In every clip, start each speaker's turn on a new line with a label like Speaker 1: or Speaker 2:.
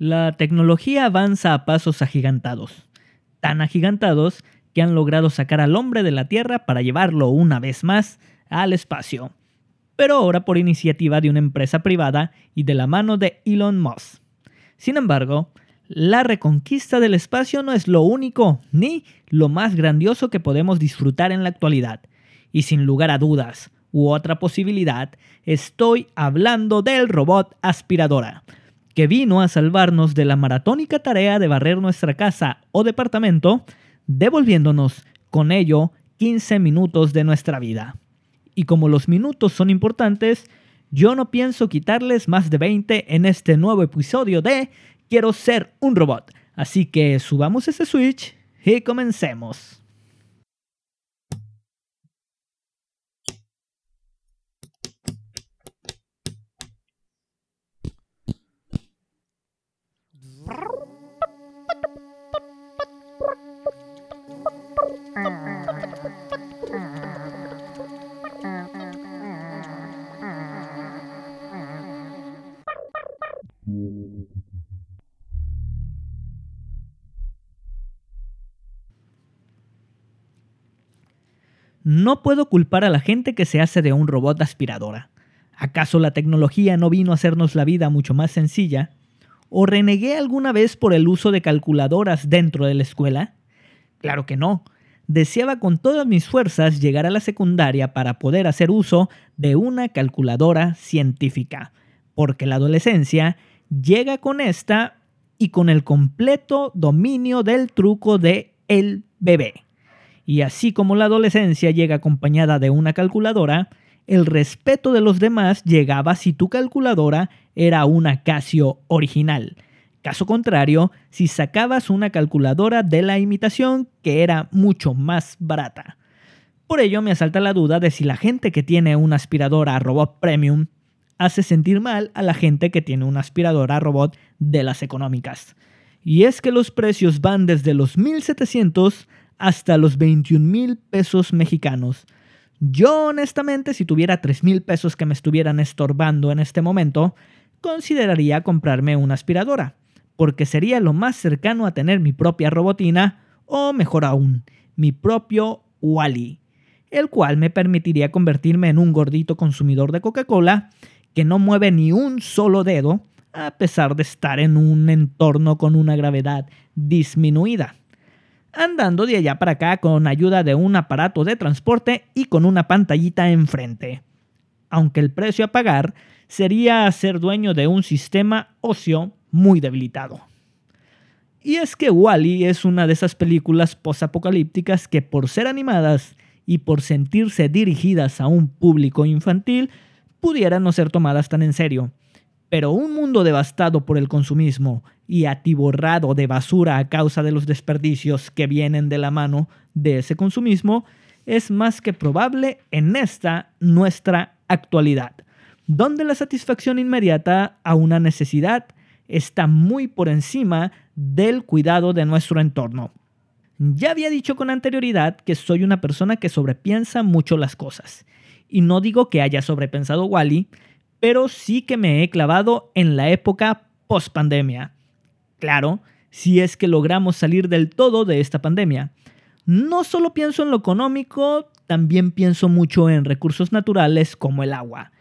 Speaker 1: La tecnología avanza a pasos agigantados, tan agigantados que han logrado sacar al hombre de la Tierra para llevarlo una vez más al espacio, pero ahora por iniciativa de una empresa privada y de la mano de Elon Musk. Sin embargo, la reconquista del espacio no es lo único ni lo más grandioso que podemos disfrutar en la actualidad, y sin lugar a dudas, u otra posibilidad, estoy hablando del robot aspiradora, que vino a salvarnos de la maratónica tarea de barrer nuestra casa o departamento, devolviéndonos con ello 15 minutos de nuestra vida. Y como los minutos son importantes, yo no pienso quitarles más de 20 en este nuevo episodio de Quiero ser un robot. Así que subamos ese switch y comencemos. No puedo culpar a la gente que se hace de un robot aspiradora. ¿Acaso la tecnología no vino a hacernos la vida mucho más sencilla? ¿O renegué alguna vez por el uso de calculadoras dentro de la escuela? Claro que no. Deseaba con todas mis fuerzas llegar a la secundaria para poder hacer uso de una calculadora científica, porque la adolescencia llega con esta y con el completo dominio del truco de el bebé. Y así como la adolescencia llega acompañada de una calculadora, el respeto de los demás llegaba si tu calculadora era una Casio original. Caso contrario, si sacabas una calculadora de la imitación que era mucho más barata. Por ello me asalta la duda de si la gente que tiene una aspiradora robot premium hace sentir mal a la gente que tiene una aspiradora robot de las económicas. Y es que los precios van desde los 1700 hasta los 21 mil pesos mexicanos. Yo honestamente, si tuviera 3 mil pesos que me estuvieran estorbando en este momento, consideraría comprarme una aspiradora, porque sería lo más cercano a tener mi propia robotina, o mejor aún, mi propio Wally, el cual me permitiría convertirme en un gordito consumidor de Coca-Cola que no mueve ni un solo dedo, a pesar de estar en un entorno con una gravedad disminuida andando de allá para acá con ayuda de un aparato de transporte y con una pantallita enfrente. Aunque el precio a pagar sería ser dueño de un sistema ocio muy debilitado. Y es que Wally es una de esas películas posapocalípticas que por ser animadas y por sentirse dirigidas a un público infantil, pudieran no ser tomadas tan en serio. Pero un mundo devastado por el consumismo y atiborrado de basura a causa de los desperdicios que vienen de la mano de ese consumismo es más que probable en esta nuestra actualidad, donde la satisfacción inmediata a una necesidad está muy por encima del cuidado de nuestro entorno. Ya había dicho con anterioridad que soy una persona que sobrepiensa mucho las cosas. Y no digo que haya sobrepensado Wally, pero sí que me he clavado en la época post-pandemia. Claro, si es que logramos salir del todo de esta pandemia. No solo pienso en lo económico, también pienso mucho en recursos naturales como el agua,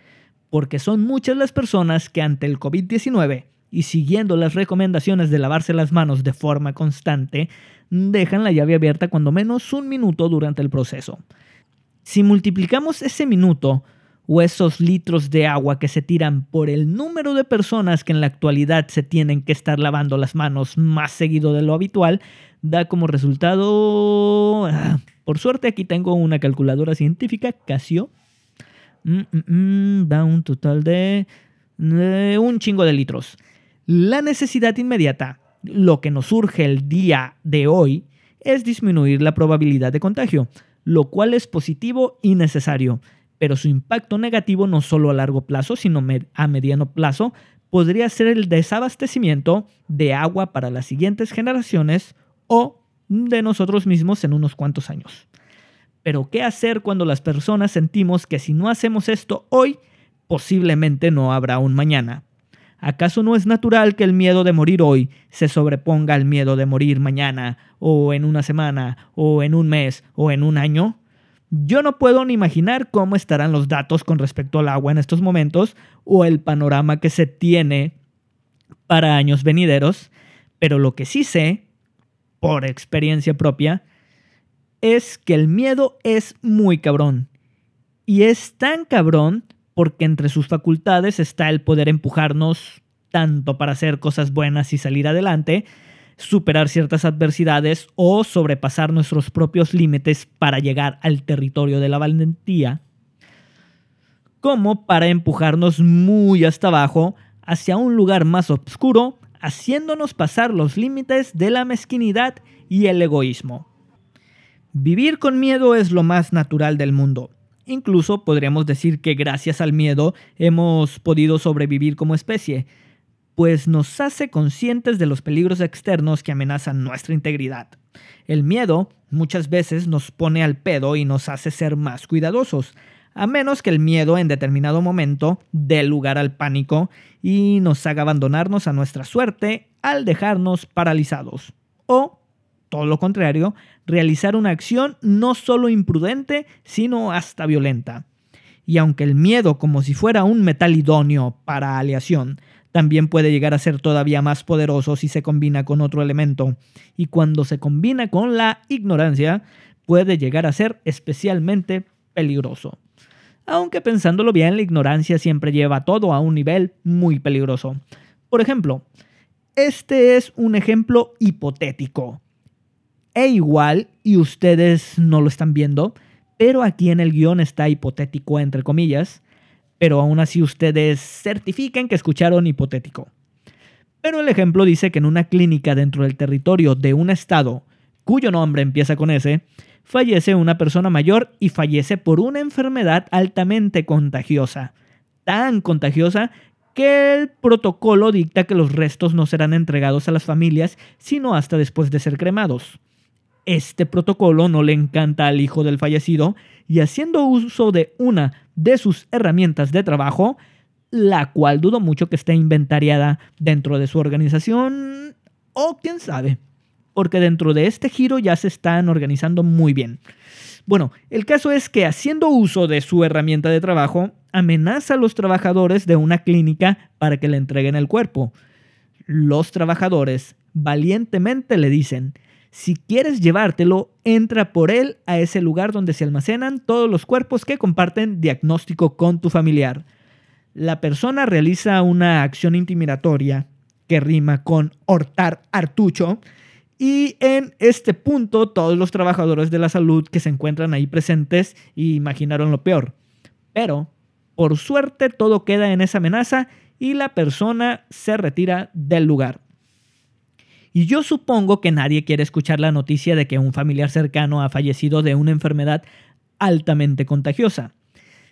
Speaker 1: porque son muchas las personas que ante el COVID-19 y siguiendo las recomendaciones de lavarse las manos de forma constante, dejan la llave abierta cuando menos un minuto durante el proceso. Si multiplicamos ese minuto o esos litros de agua que se tiran por el número de personas que en la actualidad se tienen que estar lavando las manos más seguido de lo habitual, da como resultado... Ah, por suerte aquí tengo una calculadora científica, Casio. Mm, mm, mm, da un total de, de un chingo de litros. La necesidad inmediata, lo que nos surge el día de hoy, es disminuir la probabilidad de contagio, lo cual es positivo y necesario pero su impacto negativo no solo a largo plazo, sino a mediano plazo, podría ser el desabastecimiento de agua para las siguientes generaciones o de nosotros mismos en unos cuantos años. Pero ¿qué hacer cuando las personas sentimos que si no hacemos esto hoy, posiblemente no habrá un mañana? ¿Acaso no es natural que el miedo de morir hoy se sobreponga al miedo de morir mañana, o en una semana, o en un mes, o en un año? Yo no puedo ni imaginar cómo estarán los datos con respecto al agua en estos momentos, o el panorama que se tiene para años venideros, pero lo que sí sé, por experiencia propia, es que el miedo es muy cabrón. Y es tan cabrón porque entre sus facultades está el poder empujarnos tanto para hacer cosas buenas y salir adelante, superar ciertas adversidades o sobrepasar nuestros propios límites para llegar al territorio de la valentía, como para empujarnos muy hasta abajo hacia un lugar más oscuro, haciéndonos pasar los límites de la mezquinidad y el egoísmo. Vivir con miedo es lo más natural del mundo Incluso podríamos decir que gracias al miedo hemos podido sobrevivir como especie, pues nos hace conscientes de los peligros externos que amenazan nuestra integridad. El miedo muchas veces nos pone al pedo y nos hace ser más cuidadosos, a menos que el miedo en determinado momento dé lugar al pánico y nos haga abandonarnos a nuestra suerte al dejarnos paralizados. O todo lo contrario, realizar una acción no solo imprudente, sino hasta violenta. Y aunque el miedo, como si fuera un metal idóneo para aleación, también puede llegar a ser todavía más poderoso si se combina con otro elemento, y cuando se combina con la ignorancia, puede llegar a ser especialmente peligroso. Aunque pensándolo bien, la ignorancia siempre lleva todo a un nivel muy peligroso. Por ejemplo, este es un ejemplo hipotético e igual, y ustedes no lo están viendo, pero aquí en el guion está hipotético entre comillas, pero aún así ustedes certifiquen que escucharon hipotético. Pero el ejemplo dice que en una clínica dentro del territorio de un estado, cuyo nombre empieza con S, fallece una persona mayor y fallece por una enfermedad altamente contagiosa. Tan contagiosa que el protocolo dicta que los restos no serán entregados a las familias, sino hasta después de ser cremados. Este protocolo no le encanta al hijo del fallecido y haciendo uso de una de sus herramientas de trabajo, la cual dudo mucho que esté inventariada dentro de su organización o quién sabe, porque dentro de este giro ya se están organizando muy bien. Bueno, el caso es que haciendo uso de su herramienta de trabajo, amenaza a los trabajadores de una clínica para que le entreguen el cuerpo. Los trabajadores valientemente le dicen, si quieres llevártelo, entra por él a ese lugar donde se almacenan todos los cuerpos que comparten diagnóstico con tu familiar. La persona realiza una acción intimidatoria que rima con hortar artucho y en este punto todos los trabajadores de la salud que se encuentran ahí presentes imaginaron lo peor. Pero, por suerte, todo queda en esa amenaza y la persona se retira del lugar. Y yo supongo que nadie quiere escuchar la noticia de que un familiar cercano ha fallecido de una enfermedad altamente contagiosa.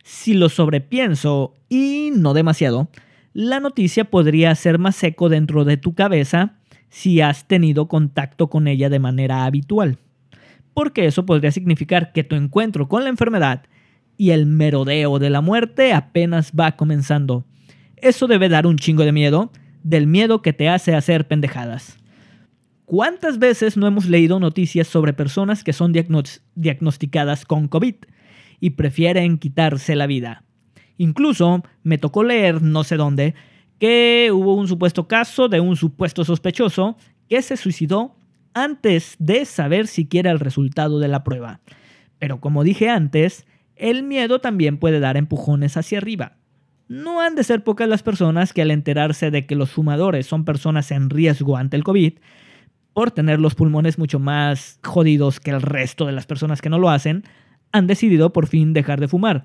Speaker 1: Si lo sobrepienso, y no demasiado, la noticia podría ser más seco dentro de tu cabeza si has tenido contacto con ella de manera habitual. Porque eso podría significar que tu encuentro con la enfermedad y el merodeo de la muerte apenas va comenzando. Eso debe dar un chingo de miedo, del miedo que te hace hacer pendejadas. ¿Cuántas veces no hemos leído noticias sobre personas que son diagnosticadas con COVID y prefieren quitarse la vida? Incluso me tocó leer, no sé dónde, que hubo un supuesto caso de un supuesto sospechoso que se suicidó antes de saber siquiera el resultado de la prueba. Pero como dije antes, el miedo también puede dar empujones hacia arriba. No han de ser pocas las personas que al enterarse de que los fumadores son personas en riesgo ante el COVID, por tener los pulmones mucho más jodidos que el resto de las personas que no lo hacen, han decidido por fin dejar de fumar.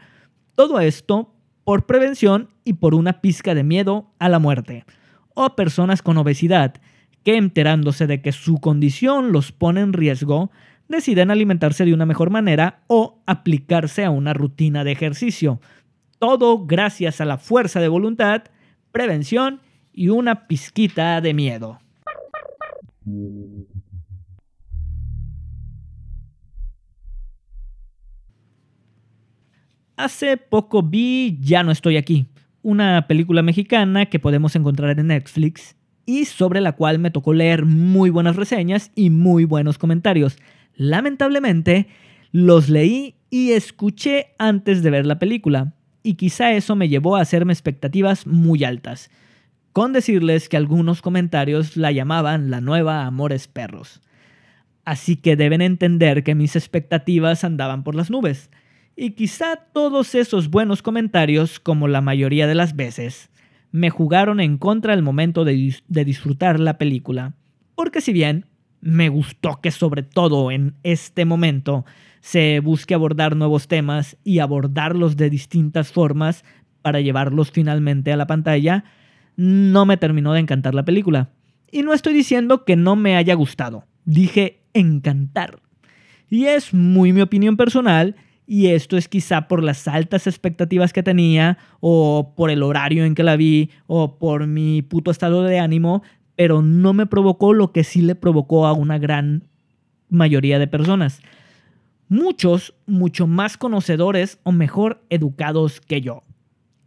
Speaker 1: Todo esto por prevención y por una pizca de miedo a la muerte. O personas con obesidad, que enterándose de que su condición los pone en riesgo, deciden alimentarse de una mejor manera o aplicarse a una rutina de ejercicio. Todo gracias a la fuerza de voluntad, prevención y una pizquita de miedo. Hace poco vi Ya no estoy aquí, una película mexicana que podemos encontrar en Netflix y sobre la cual me tocó leer muy buenas reseñas y muy buenos comentarios. Lamentablemente, los leí y escuché antes de ver la película, y quizá eso me llevó a hacerme expectativas muy altas, con decirles que algunos comentarios la llamaban la nueva Amores Perros. Así que deben entender que mis expectativas andaban por las nubes, y quizá todos esos buenos comentarios, como la mayoría de las veces, me jugaron en contra al momento de, de disfrutar la película. Porque si bien me gustó que sobre todo en este momento se busque abordar nuevos temas y abordarlos de distintas formas para llevarlos finalmente a la pantalla, no me terminó de encantar la película. Y no estoy diciendo que no me haya gustado, dije encantar. Y es muy mi opinión personal y esto es quizá por las altas expectativas que tenía, o por el horario en que la vi, o por mi puto estado de ánimo, pero no me provocó lo que sí le provocó a una gran mayoría de personas. Muchos, mucho más conocedores o mejor educados que yo.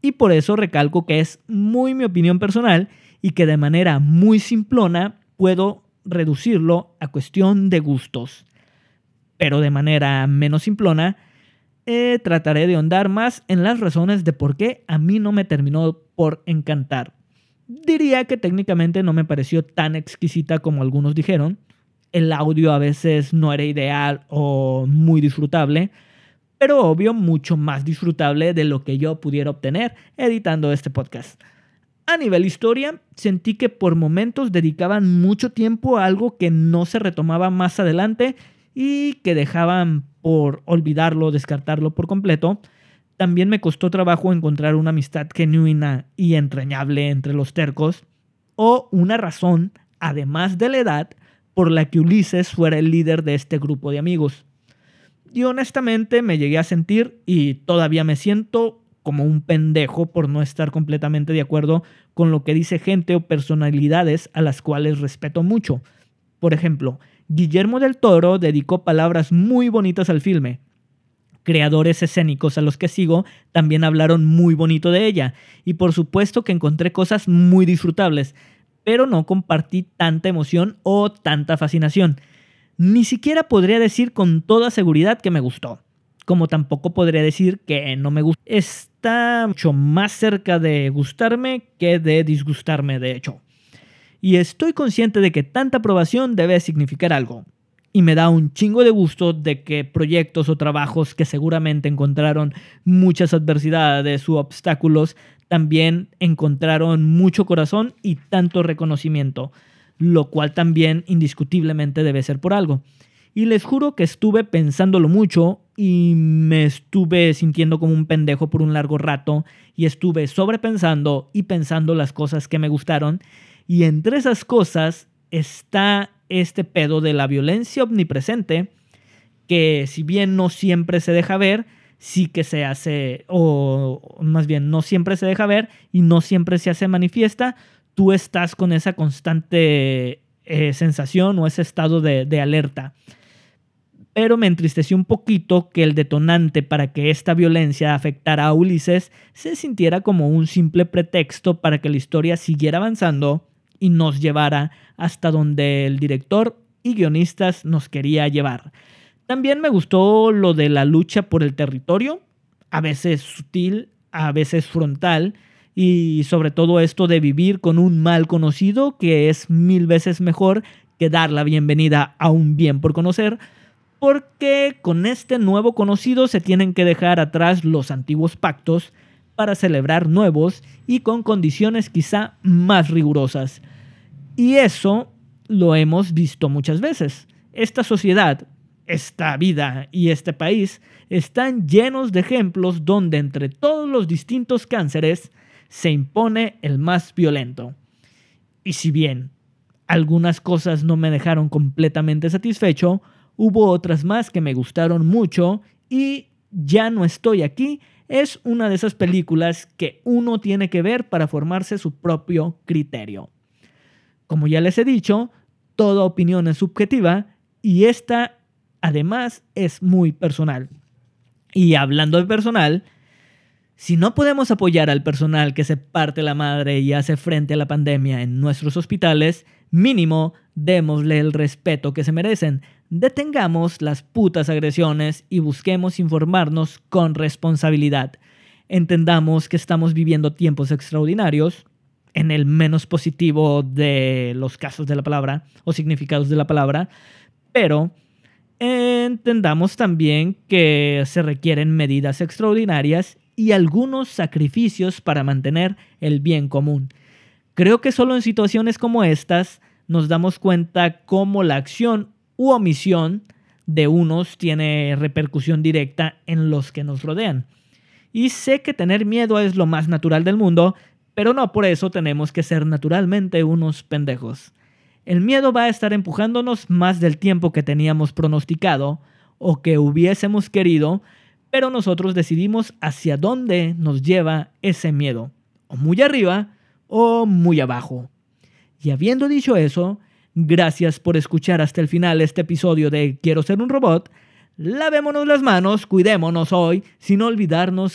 Speaker 1: Y por eso recalco que es muy mi opinión personal y que de manera muy simplona puedo reducirlo a cuestión de gustos. Pero de manera menos simplona, eh, trataré de ahondar más en las razones de por qué a mí no me terminó por encantar. Diría que técnicamente no me pareció tan exquisita como algunos dijeron. El audio a veces no era ideal o muy disfrutable, pero obvio mucho más disfrutable de lo que yo pudiera obtener editando este podcast. A nivel historia, sentí que por momentos dedicaban mucho tiempo a algo que no se retomaba más adelante y que dejaban por olvidarlo, descartarlo por completo. También me costó trabajo encontrar una amistad genuina y entrañable entre los tercos, o una razón, además de la edad, por la que Ulises fuera el líder de este grupo de amigos. Y honestamente me llegué a sentir, y todavía me siento, como un pendejo por no estar completamente de acuerdo con lo que dice gente o personalidades a las cuales respeto mucho. Por ejemplo, Guillermo del Toro dedicó palabras muy bonitas al filme. Creadores escénicos a los que sigo también hablaron muy bonito de ella, y por supuesto que encontré cosas muy disfrutables, pero no compartí tanta emoción o tanta fascinación. Ni siquiera podría decir con toda seguridad que me gustó, como tampoco podría decir que no me gustó. Está mucho más cerca de gustarme que de disgustarme, de hecho y estoy consciente de que tanta aprobación debe significar algo. Y me da un chingo de gusto de que proyectos o trabajos que seguramente encontraron muchas adversidades u obstáculos también encontraron mucho corazón y tanto reconocimiento, lo cual también indiscutiblemente debe ser por algo. Y les juro que estuve pensándolo mucho y me estuve sintiendo como un pendejo por un largo rato y estuve sobrepensando y pensando las cosas que me gustaron y entre esas cosas está este pedo de la violencia omnipresente, que si bien no siempre se deja ver, sí que se hace, o más bien no siempre se deja ver y no siempre se hace manifiesta, tú estás con esa constante eh, sensación o ese estado de, de alerta. Pero me entristeció un poquito que el detonante para que esta violencia afectara a Ulises se sintiera como un simple pretexto para que la historia siguiera avanzando y nos llevara hasta donde el director y guionistas nos quería llevar. También me gustó lo de la lucha por el territorio, a veces sutil, a veces frontal, y sobre todo esto de vivir con un mal conocido que es mil veces mejor que dar la bienvenida a un bien por conocer, porque con este nuevo conocido se tienen que dejar atrás los antiguos pactos para celebrar nuevos y con condiciones quizá más rigurosas. Y eso lo hemos visto muchas veces. Esta sociedad, esta vida y este país están llenos de ejemplos donde entre todos los distintos cánceres se impone el más violento. Y si bien algunas cosas no me dejaron completamente satisfecho, hubo otras más que me gustaron mucho y Ya no estoy aquí es una de esas películas que uno tiene que ver para formarse su propio criterio. Como ya les he dicho, toda opinión es subjetiva y esta además es muy personal. Y hablando de personal, Si no podemos apoyar al personal que se parte la madre y hace frente a la pandemia en nuestros hospitales, mínimo démosle el respeto que se merecen. Detengamos las putas agresiones y busquemos informarnos con responsabilidad. Entendamos que estamos viviendo tiempos extraordinarios, en el menos positivo de los casos de la palabra o significados de la palabra, pero entendamos también que se requieren medidas extraordinarias y algunos sacrificios para mantener el bien común. Creo que solo en situaciones como estas nos damos cuenta cómo la acción u omisión de unos tiene repercusión directa en los que nos rodean. Y sé que tener miedo es lo más natural del mundo, pero no por eso tenemos que ser naturalmente unos pendejos. El miedo va a estar empujándonos más del tiempo que teníamos pronosticado o que hubiésemos querido, pero nosotros decidimos hacia dónde nos lleva ese miedo, o muy arriba o muy abajo. Y habiendo dicho eso, gracias por escuchar hasta el final este episodio de Quiero ser un robot. Lavémonos las manos, cuidémonos hoy, sin olvidarnos